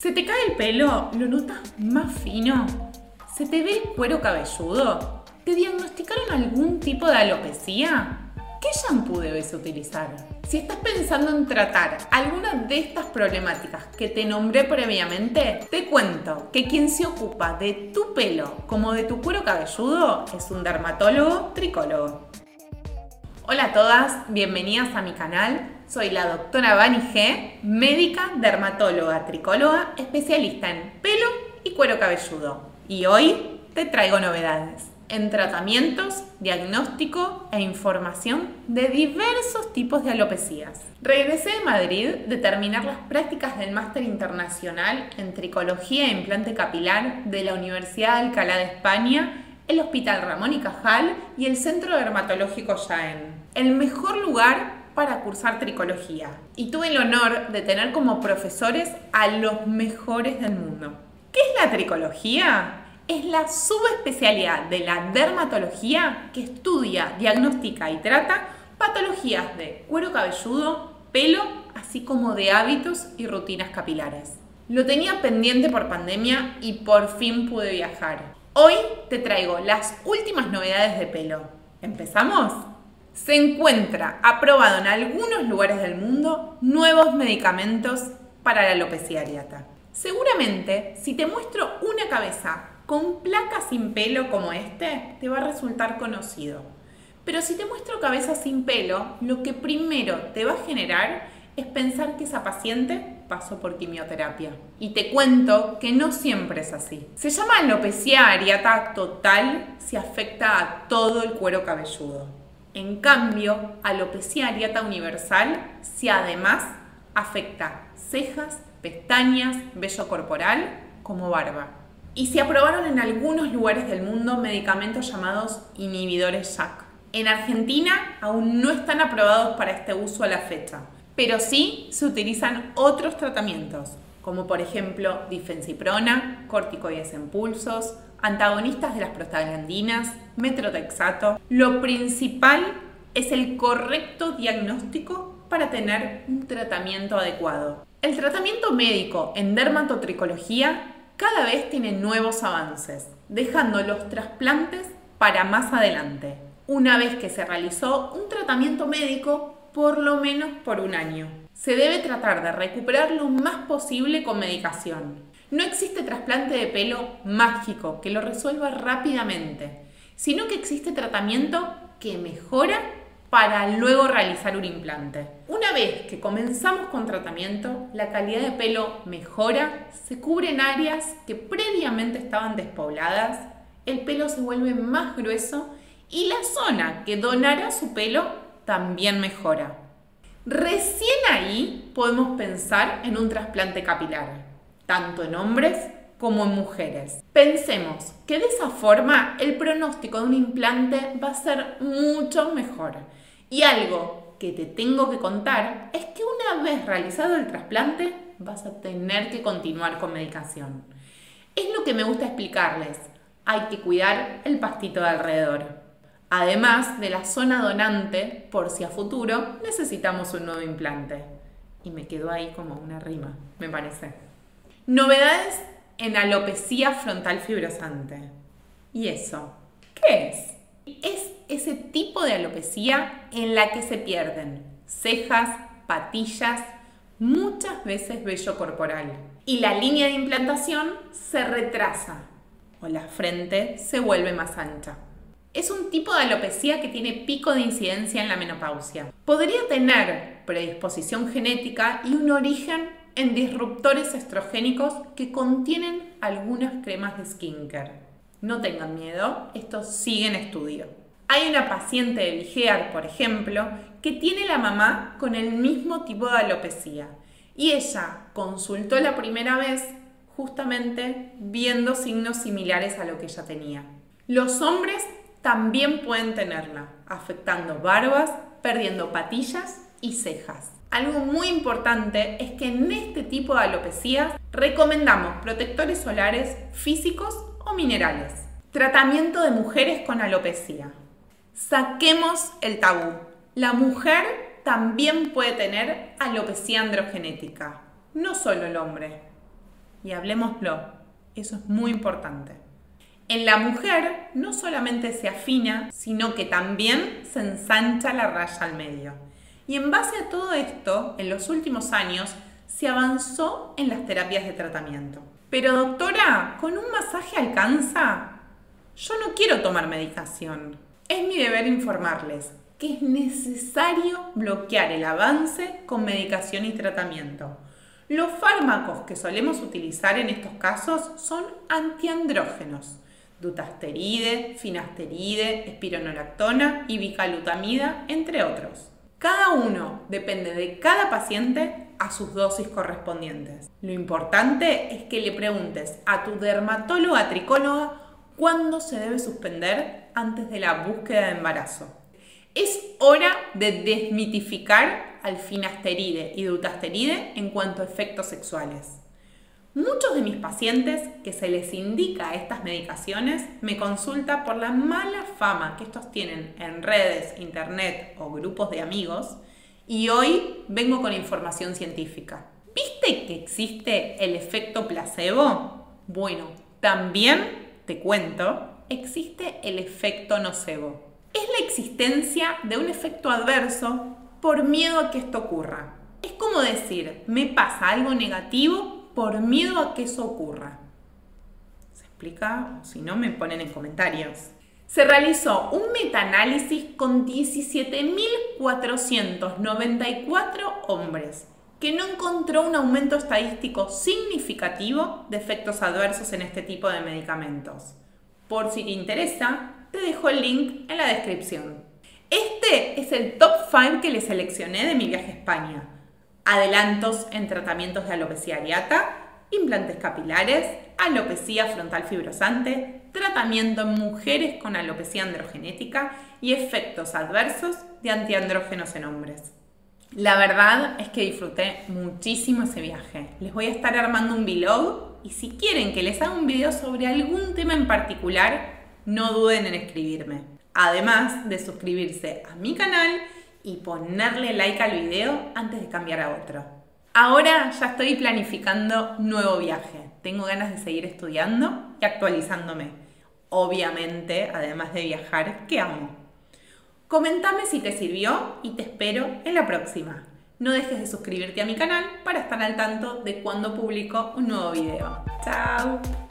¿Se te cae el pelo? ¿Lo notas más fino? ¿Se te ve el cuero cabelludo? ¿Te diagnosticaron algún tipo de alopecia? ¿Qué shampoo debes utilizar? Si estás pensando en tratar alguna de estas problemáticas que te nombré previamente, te cuento que quien se ocupa de tu pelo como de tu cuero cabelludo es un dermatólogo tricólogo. Hola a todas, bienvenidas a mi canal. Soy la doctora Vani G, médica, dermatóloga, tricóloga, especialista en pelo y cuero cabelludo. Y hoy te traigo novedades en tratamientos, diagnóstico e información de diversos tipos de alopecias. Regresé de Madrid de terminar las prácticas del máster internacional en tricología e implante capilar de la Universidad de Alcalá de España el Hospital Ramón y Cajal y el Centro Dermatológico Jaén. El mejor lugar para cursar tricología. Y tuve el honor de tener como profesores a los mejores del mundo. ¿Qué es la tricología? Es la subespecialidad de la dermatología que estudia, diagnostica y trata patologías de cuero cabelludo, pelo, así como de hábitos y rutinas capilares. Lo tenía pendiente por pandemia y por fin pude viajar. Hoy te traigo las últimas novedades de pelo. ¿Empezamos? Se encuentra aprobado en algunos lugares del mundo nuevos medicamentos para la alopecia areata. Seguramente, si te muestro una cabeza con placas sin pelo como este, te va a resultar conocido. Pero si te muestro cabeza sin pelo, lo que primero te va a generar es pensar que esa paciente pasó por quimioterapia. Y te cuento que no siempre es así. Se llama alopecia areata total si afecta a todo el cuero cabelludo. En cambio, alopecia areata universal si además afecta cejas, pestañas, vello corporal como barba. Y se aprobaron en algunos lugares del mundo medicamentos llamados inhibidores JAK. En Argentina aún no están aprobados para este uso a la fecha, pero sí se utilizan otros tratamientos, como por ejemplo difensiprona, corticoides en pulsos, antagonistas de las prostaglandinas, metrotexato. Lo principal es el correcto diagnóstico para tener un tratamiento adecuado. El tratamiento médico en dermatotricología cada vez tiene nuevos avances, dejando los trasplantes para más adelante, una vez que se realizó un tratamiento médico por lo menos por un año. Se debe tratar de recuperar lo más posible con medicación. No existe trasplante de pelo mágico que lo resuelva rápidamente, sino que existe tratamiento que mejora para luego realizar un implante. Una vez que comenzamos con tratamiento, la calidad de pelo mejora, se cubren áreas que previamente estaban despobladas, el pelo se vuelve más grueso y la zona que donará su pelo también mejora. Recién ahí podemos pensar en un trasplante capilar, tanto en hombres como en mujeres. Pensemos que de esa forma el pronóstico de un implante va a ser mucho mejor. Y algo que te tengo que contar es que una vez realizado el trasplante vas a tener que continuar con medicación. Es lo que me gusta explicarles. Hay que cuidar el pastito de alrededor además de la zona donante por si a futuro necesitamos un nuevo implante. Y me quedó ahí como una rima, me parece. Novedades en alopecia frontal fibrosante. ¿Y eso? ¿Qué es? Es ese tipo de alopecia en la que se pierden cejas, patillas, muchas veces vello corporal. Y la línea de implantación se retrasa o la frente se vuelve más ancha. Es un tipo de alopecia que tiene pico de incidencia en la menopausia. Podría tener predisposición genética y un origen en disruptores estrogénicos que contienen algunas cremas de skincare. No tengan miedo, esto sigue en estudio. Hay una paciente de Vigear, por ejemplo, que tiene la mamá con el mismo tipo de alopecia y ella consultó la primera vez justamente viendo signos similares a lo que ella tenía. Los hombres también pueden tenerla, afectando barbas, perdiendo patillas y cejas. Algo muy importante es que en este tipo de alopecias recomendamos protectores solares físicos o minerales. Tratamiento de mujeres con alopecia. Saquemos el tabú. La mujer también puede tener alopecia androgenética, no solo el hombre. y hablemoslo. Eso es muy importante. En la mujer no solamente se afina, sino que también se ensancha la raya al medio. Y en base a todo esto, en los últimos años, se avanzó en las terapias de tratamiento. Pero doctora, ¿con un masaje alcanza? Yo no quiero tomar medicación. Es mi deber informarles que es necesario bloquear el avance con medicación y tratamiento. Los fármacos que solemos utilizar en estos casos son antiandrógenos, dutasteride, finasteride, espironolactona y bicalutamida, entre otros. Cada uno depende de cada paciente a sus dosis correspondientes. Lo importante es que le preguntes a tu dermatóloga tricóloga cuándo se debe suspender antes de la búsqueda de embarazo. Es hora de desmitificar al finasteride y dutasteride en cuanto a efectos sexuales. Muchos de mis pacientes que se les indica estas medicaciones me consultan por la mala fama que estos tienen en redes, internet o grupos de amigos y hoy vengo con información científica. ¿Viste que existe el efecto placebo? Bueno, también te cuento, existe el efecto nocebo. Es la existencia de un efecto adverso por miedo a que esto ocurra. Es como decir, me pasa algo negativo por miedo a que eso ocurra. ¿Se explica? Si no, me ponen en comentarios. Se realizó un metaanálisis con 17.494 hombres que no encontró un aumento estadístico significativo de efectos adversos en este tipo de medicamentos. Por si te interesa, te dejo el link en la descripción. Este es el top 5 que le seleccioné de mi viaje a España adelantos en tratamientos de alopecia areata, implantes capilares, alopecia frontal fibrosante, tratamiento en mujeres con alopecia androgenética y efectos adversos de antiandrógenos en hombres. La verdad es que disfruté muchísimo ese viaje. Les voy a estar armando un vlog y si quieren que les haga un video sobre algún tema en particular, no duden en escribirme. Además de suscribirse a mi canal y ponerle like al video antes de cambiar a otro. Ahora ya estoy planificando nuevo viaje. Tengo ganas de seguir estudiando y actualizándome. Obviamente, además de viajar, ¿qué amo? Comentame si te sirvió y te espero en la próxima. No dejes de suscribirte a mi canal para estar al tanto de cuando publico un nuevo video. ¡Chao!